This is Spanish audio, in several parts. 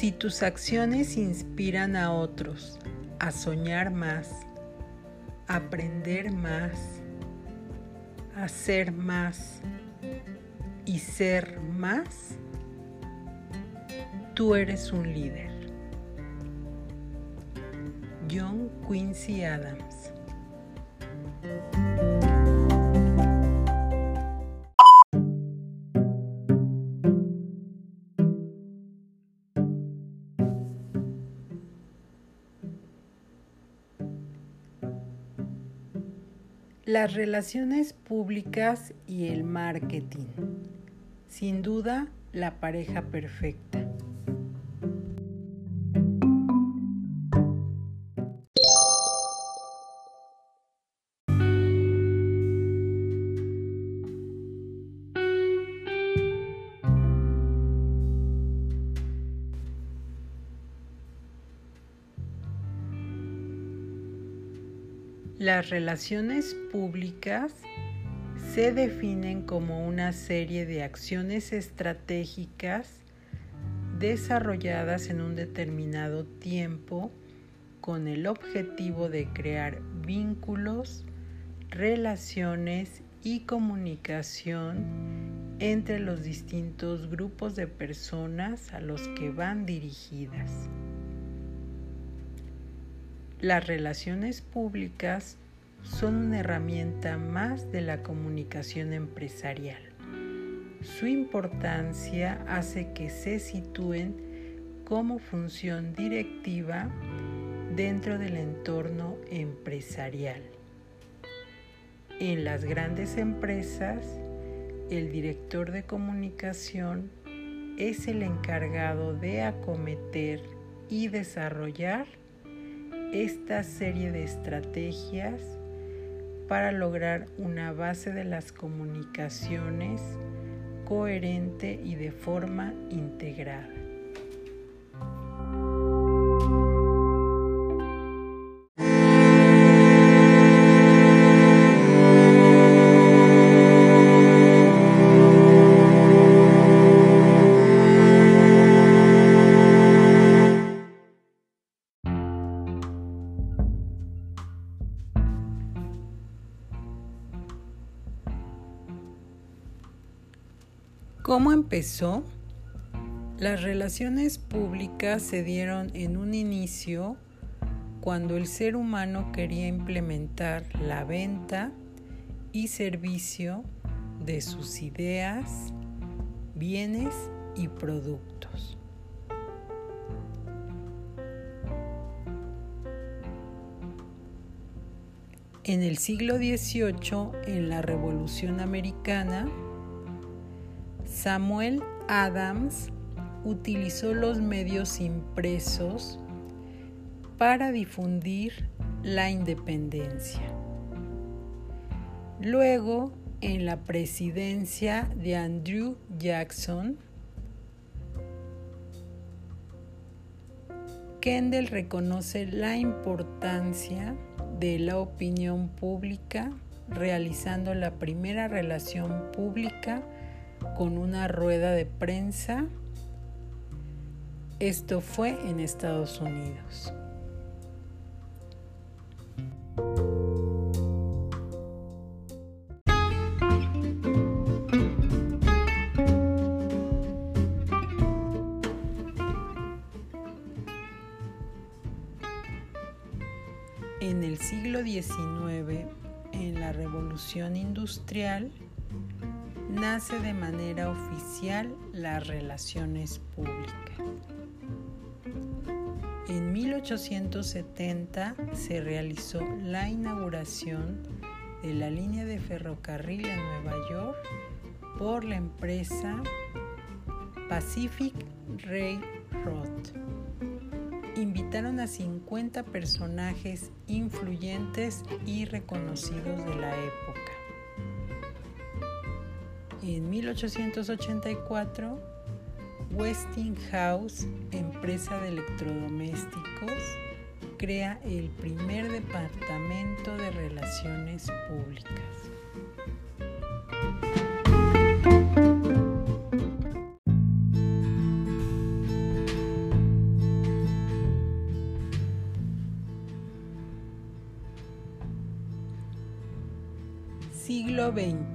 Si tus acciones inspiran a otros a soñar más, aprender más, hacer más y ser más, tú eres un líder. John Quincy Adams Las relaciones públicas y el marketing. Sin duda, la pareja perfecta. Las relaciones públicas se definen como una serie de acciones estratégicas desarrolladas en un determinado tiempo con el objetivo de crear vínculos, relaciones y comunicación entre los distintos grupos de personas a los que van dirigidas. Las relaciones públicas son una herramienta más de la comunicación empresarial. Su importancia hace que se sitúen como función directiva dentro del entorno empresarial. En las grandes empresas, el director de comunicación es el encargado de acometer y desarrollar esta serie de estrategias para lograr una base de las comunicaciones coherente y de forma integrada. Empezó? Las relaciones públicas se dieron en un inicio cuando el ser humano quería implementar la venta y servicio de sus ideas, bienes y productos. En el siglo XVIII, en la Revolución Americana, Samuel Adams utilizó los medios impresos para difundir la independencia. Luego, en la presidencia de Andrew Jackson, Kendall reconoce la importancia de la opinión pública realizando la primera relación pública con una rueda de prensa. Esto fue en Estados Unidos. En el siglo XIX, en la Revolución Industrial, nace de manera oficial las relaciones públicas. En 1870 se realizó la inauguración de la línea de ferrocarril en Nueva York por la empresa Pacific Railroad. Invitaron a 50 personajes influyentes y reconocidos de la época en 1884, Westinghouse, empresa de electrodomésticos, crea el primer departamento de relaciones públicas. siglo XX.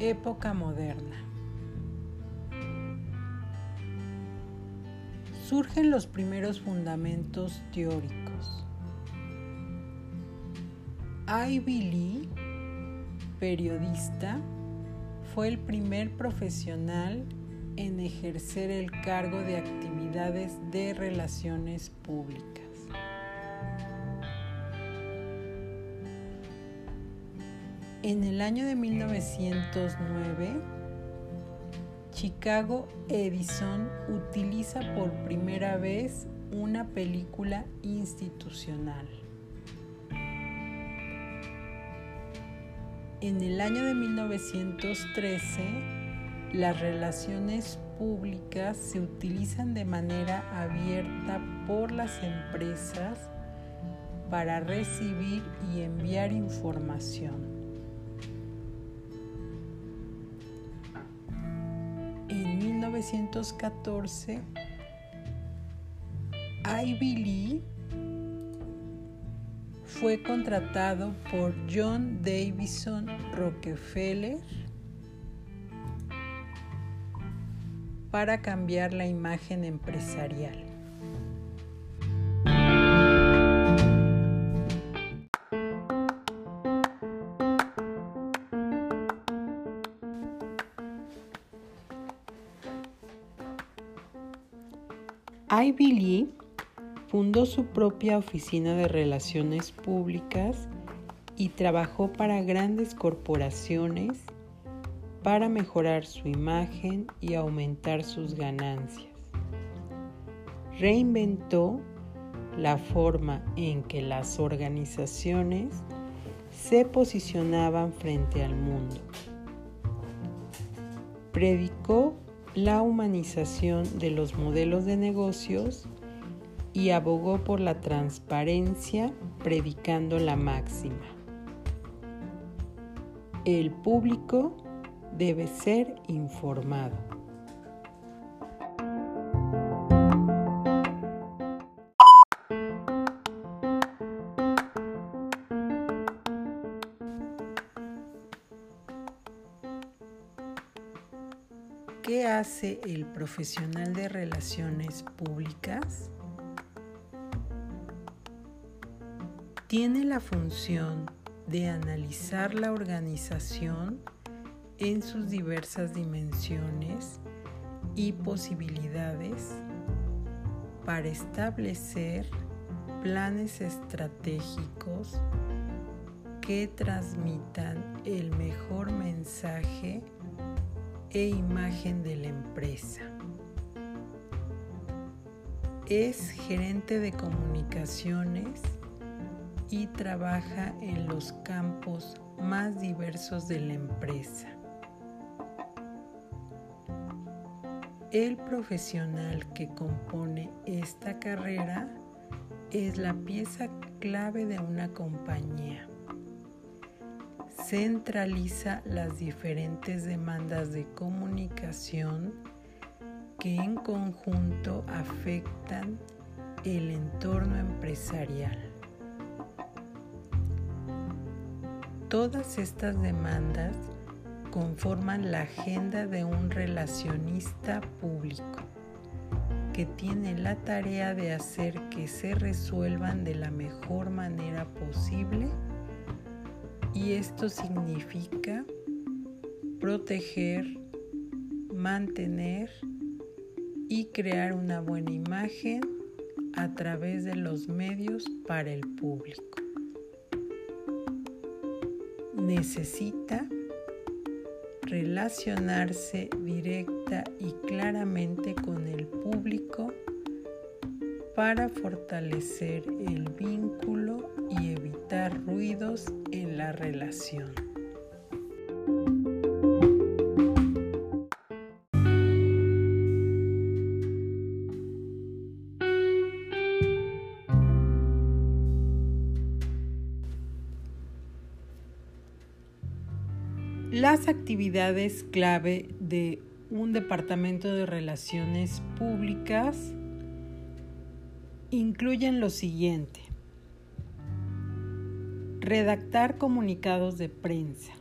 Época moderna. Surgen los primeros fundamentos teóricos. Ivy Lee, periodista, fue el primer profesional en ejercer el cargo de actividades de relaciones públicas. En el año de 1909, Chicago Edison utiliza por primera vez una película institucional. En el año de 1913, las relaciones públicas se utilizan de manera abierta por las empresas para recibir y enviar información. 1914, Ivy Lee fue contratado por John Davison Rockefeller para cambiar la imagen empresarial. Ivy Lee fundó su propia oficina de relaciones públicas y trabajó para grandes corporaciones para mejorar su imagen y aumentar sus ganancias. Reinventó la forma en que las organizaciones se posicionaban frente al mundo. Predicó la humanización de los modelos de negocios y abogó por la transparencia predicando la máxima. El público debe ser informado. El profesional de relaciones públicas? Tiene la función de analizar la organización en sus diversas dimensiones y posibilidades para establecer planes estratégicos que transmitan el mejor mensaje e imagen de la empresa. Es gerente de comunicaciones y trabaja en los campos más diversos de la empresa. El profesional que compone esta carrera es la pieza clave de una compañía centraliza las diferentes demandas de comunicación que en conjunto afectan el entorno empresarial. Todas estas demandas conforman la agenda de un relacionista público que tiene la tarea de hacer que se resuelvan de la mejor manera posible y esto significa proteger, mantener y crear una buena imagen a través de los medios para el público. Necesita relacionarse directa y claramente con el público para fortalecer el vínculo y evitar ruidos en la relación. Las actividades clave de un departamento de relaciones públicas incluyen lo siguiente. Redactar comunicados de prensa,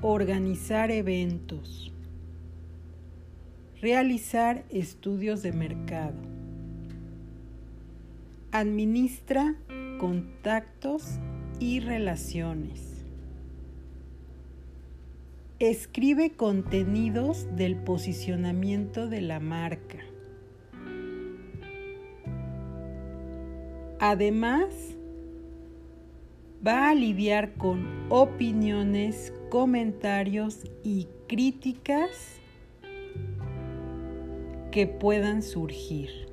organizar eventos, realizar estudios de mercado, administra contactos y relaciones, escribe contenidos del posicionamiento de la marca. Además, va a lidiar con opiniones, comentarios y críticas que puedan surgir.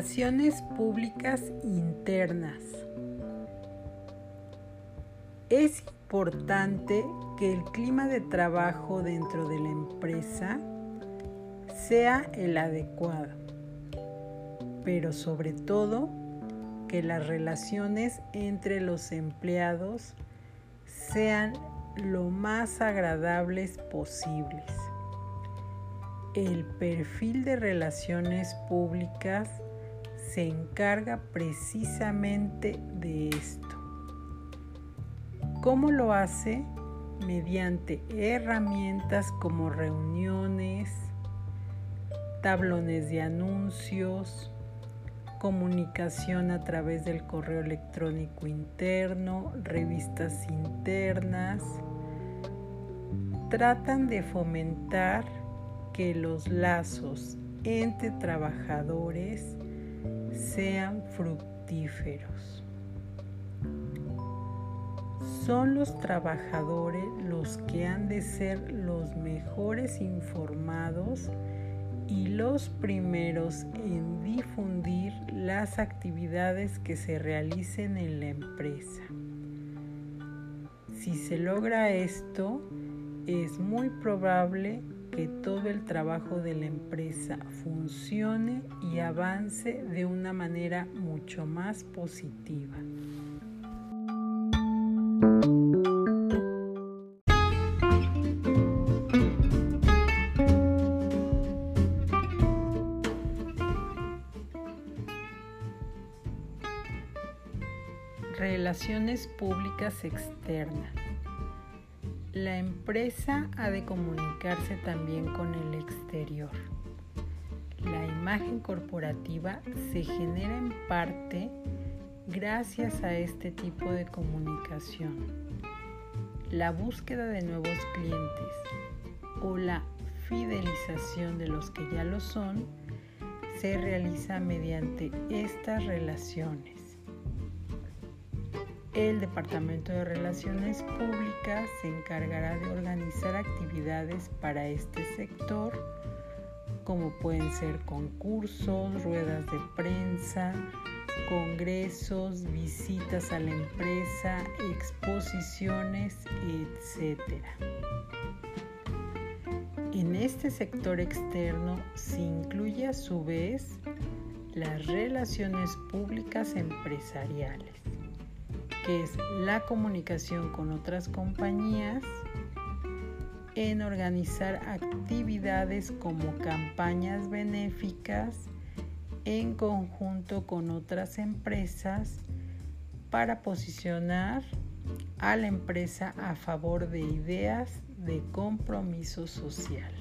Relaciones públicas internas. Es importante que el clima de trabajo dentro de la empresa sea el adecuado, pero sobre todo que las relaciones entre los empleados sean lo más agradables posibles. El perfil de relaciones públicas se encarga precisamente de esto. ¿Cómo lo hace? Mediante herramientas como reuniones, tablones de anuncios, comunicación a través del correo electrónico interno, revistas internas. Tratan de fomentar que los lazos entre trabajadores sean fructíferos. Son los trabajadores los que han de ser los mejores informados y los primeros en difundir las actividades que se realicen en la empresa. Si se logra esto, es muy probable que todo el trabajo de la empresa funcione y avance de una manera mucho más positiva. Relaciones públicas externas. La empresa ha de comunicarse también con el exterior. La imagen corporativa se genera en parte gracias a este tipo de comunicación. La búsqueda de nuevos clientes o la fidelización de los que ya lo son se realiza mediante estas relaciones. El Departamento de Relaciones Públicas se encargará de organizar actividades para este sector, como pueden ser concursos, ruedas de prensa, congresos, visitas a la empresa, exposiciones, etc. En este sector externo se incluye a su vez las relaciones públicas empresariales que es la comunicación con otras compañías, en organizar actividades como campañas benéficas en conjunto con otras empresas para posicionar a la empresa a favor de ideas de compromiso social.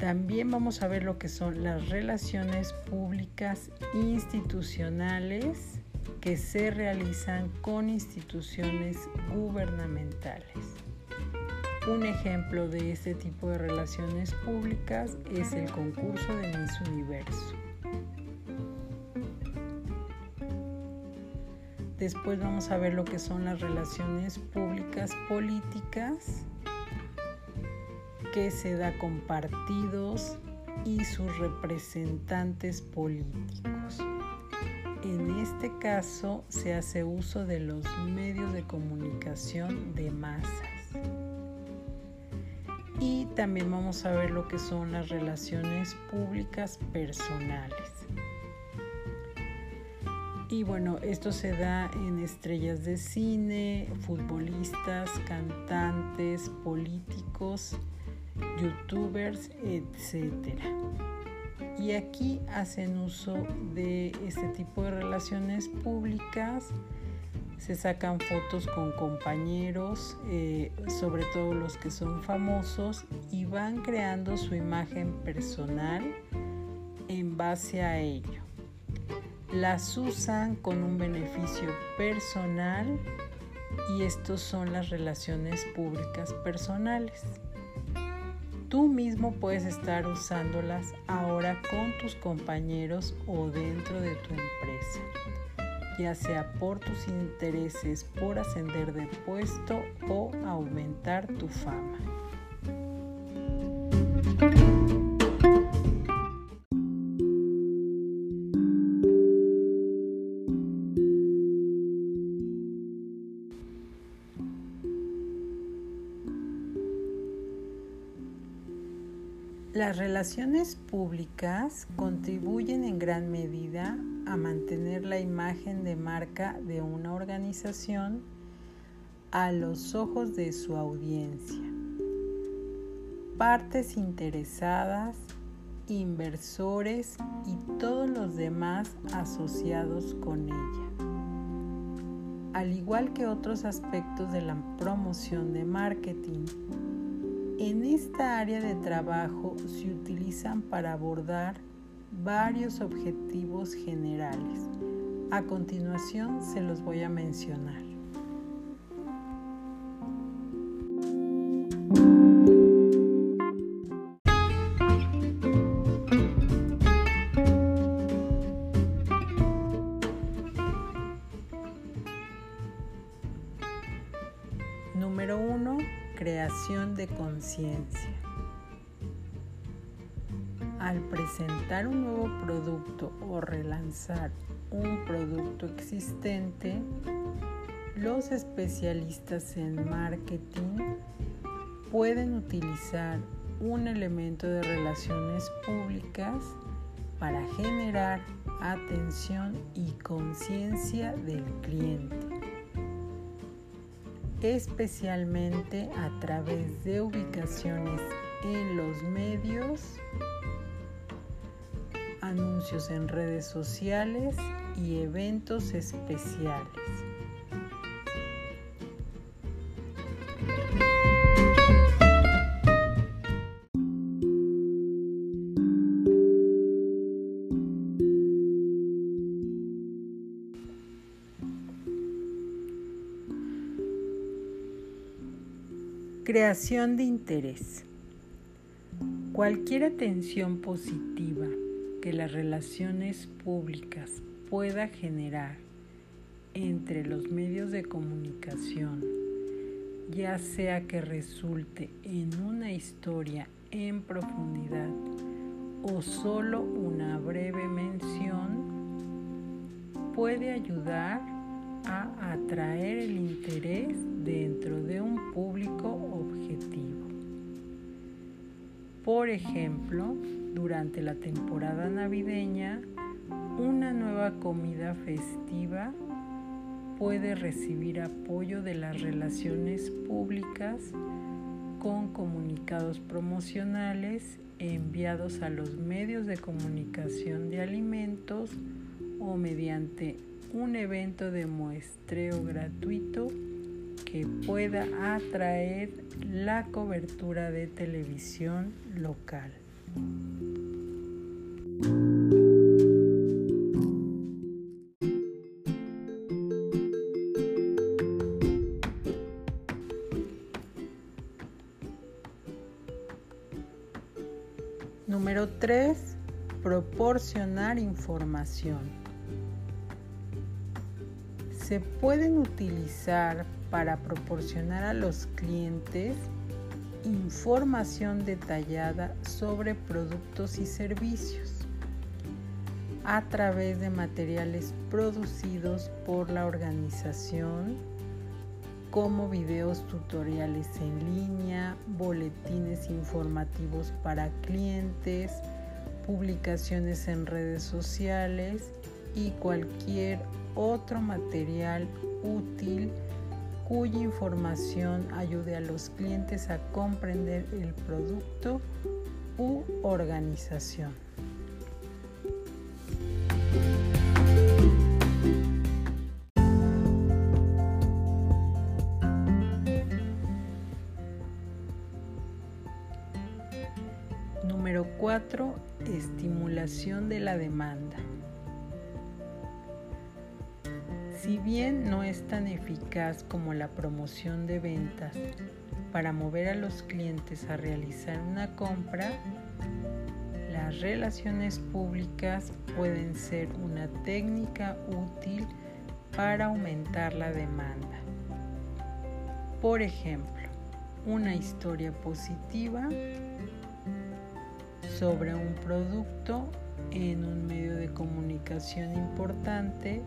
También vamos a ver lo que son las relaciones públicas institucionales que se realizan con instituciones gubernamentales. Un ejemplo de este tipo de relaciones públicas es el concurso de Miss Universo. Después vamos a ver lo que son las relaciones públicas políticas que se da con partidos y sus representantes políticos. En este caso se hace uso de los medios de comunicación de masas. Y también vamos a ver lo que son las relaciones públicas personales. Y bueno, esto se da en estrellas de cine, futbolistas, cantantes, políticos, youtubers, etc. Y aquí hacen uso de este tipo de relaciones públicas se sacan fotos con compañeros, eh, sobre todo los que son famosos, y van creando su imagen personal en base a ello. Las usan con un beneficio personal y estos son las relaciones públicas personales. Tú mismo puedes estar usándolas ahora con tus compañeros o dentro de tu empresa ya sea por tus intereses por ascender de puesto o aumentar tu fama. Las relaciones públicas contribuyen en gran medida a mantener la imagen de marca de una organización a los ojos de su audiencia. Partes interesadas, inversores y todos los demás asociados con ella. Al igual que otros aspectos de la promoción de marketing, en esta área de trabajo se utilizan para abordar varios objetivos generales. A continuación se los voy a mencionar. Al presentar un nuevo producto o relanzar un producto existente, los especialistas en marketing pueden utilizar un elemento de relaciones públicas para generar atención y conciencia del cliente especialmente a través de ubicaciones en los medios, anuncios en redes sociales y eventos especiales. Creación de interés. Cualquier atención positiva que las relaciones públicas pueda generar entre los medios de comunicación, ya sea que resulte en una historia en profundidad o solo una breve mención, puede ayudar a atraer el interés dentro de un público Por ejemplo, durante la temporada navideña, una nueva comida festiva puede recibir apoyo de las relaciones públicas con comunicados promocionales enviados a los medios de comunicación de alimentos o mediante un evento de muestreo gratuito que pueda atraer la cobertura de televisión local. Número 3. Proporcionar información se pueden utilizar para proporcionar a los clientes información detallada sobre productos y servicios a través de materiales producidos por la organización como videos tutoriales en línea, boletines informativos para clientes, publicaciones en redes sociales y cualquier otro material útil cuya información ayude a los clientes a comprender el producto u organización. Número 4. Estimulación de la demanda. Si bien no es tan eficaz como la promoción de ventas para mover a los clientes a realizar una compra, las relaciones públicas pueden ser una técnica útil para aumentar la demanda. Por ejemplo, una historia positiva sobre un producto en un medio de comunicación importante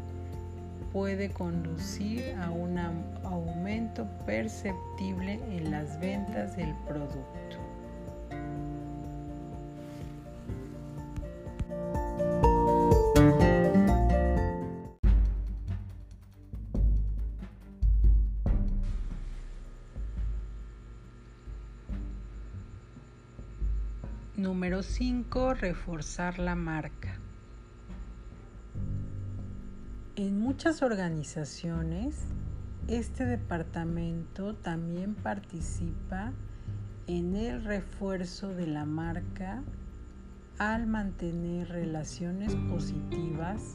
puede conducir a un aumento perceptible en las ventas del producto. Número 5. Reforzar la marca. En muchas organizaciones, este departamento también participa en el refuerzo de la marca al mantener relaciones positivas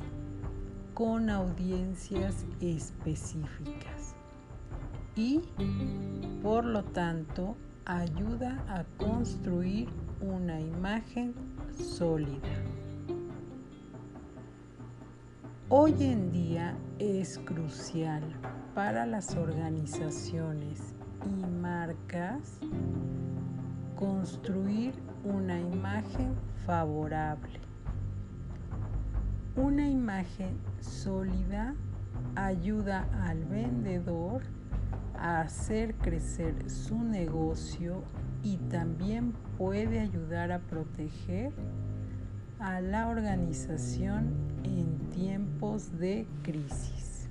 con audiencias específicas y, por lo tanto, ayuda a construir una imagen sólida. Hoy en día es crucial para las organizaciones y marcas construir una imagen favorable. Una imagen sólida ayuda al vendedor a hacer crecer su negocio y también puede ayudar a proteger a la organización en tiempos de crisis.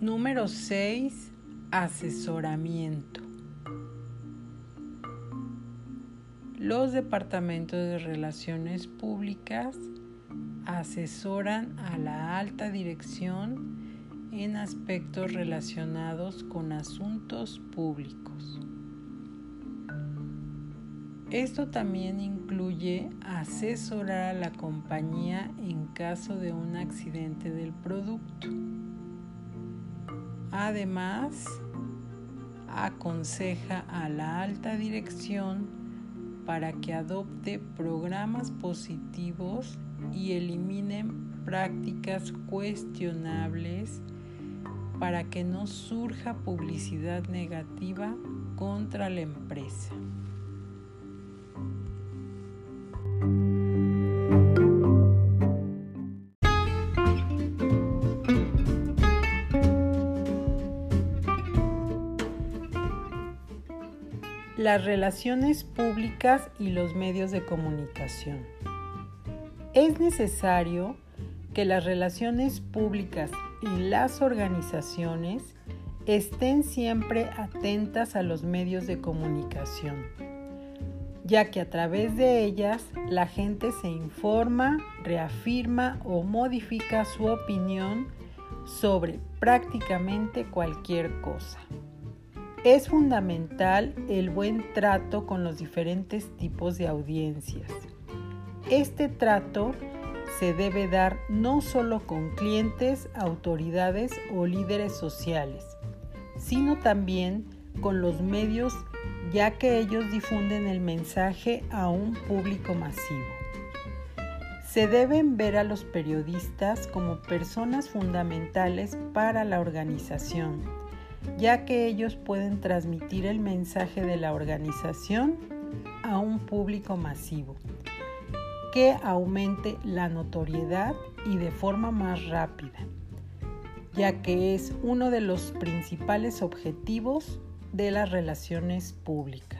Número 6. Asesoramiento. Los departamentos de relaciones públicas asesoran a la alta dirección en aspectos relacionados con asuntos públicos. Esto también incluye asesorar a la compañía en caso de un accidente del producto. Además, aconseja a la alta dirección para que adopte programas positivos y eliminen prácticas cuestionables para que no surja publicidad negativa contra la empresa. Las relaciones públicas y los medios de comunicación. Es necesario que las relaciones públicas y las organizaciones estén siempre atentas a los medios de comunicación, ya que a través de ellas la gente se informa, reafirma o modifica su opinión sobre prácticamente cualquier cosa. Es fundamental el buen trato con los diferentes tipos de audiencias este trato se debe dar no solo con clientes, autoridades o líderes sociales, sino también con los medios ya que ellos difunden el mensaje a un público masivo. Se deben ver a los periodistas como personas fundamentales para la organización, ya que ellos pueden transmitir el mensaje de la organización a un público masivo que aumente la notoriedad y de forma más rápida, ya que es uno de los principales objetivos de las relaciones públicas.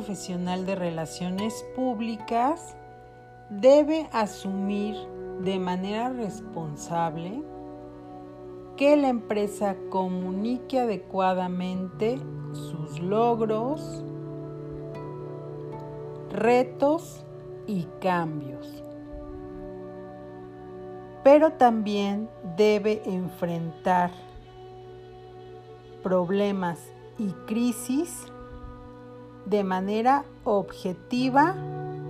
Profesional de relaciones públicas debe asumir de manera responsable que la empresa comunique adecuadamente sus logros, retos y cambios. Pero también debe enfrentar problemas y crisis de manera objetiva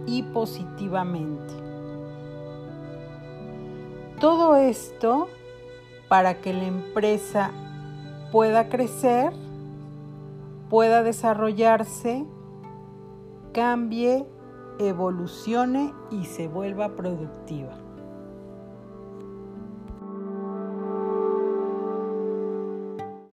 y positivamente. Todo esto para que la empresa pueda crecer, pueda desarrollarse, cambie, evolucione y se vuelva productiva.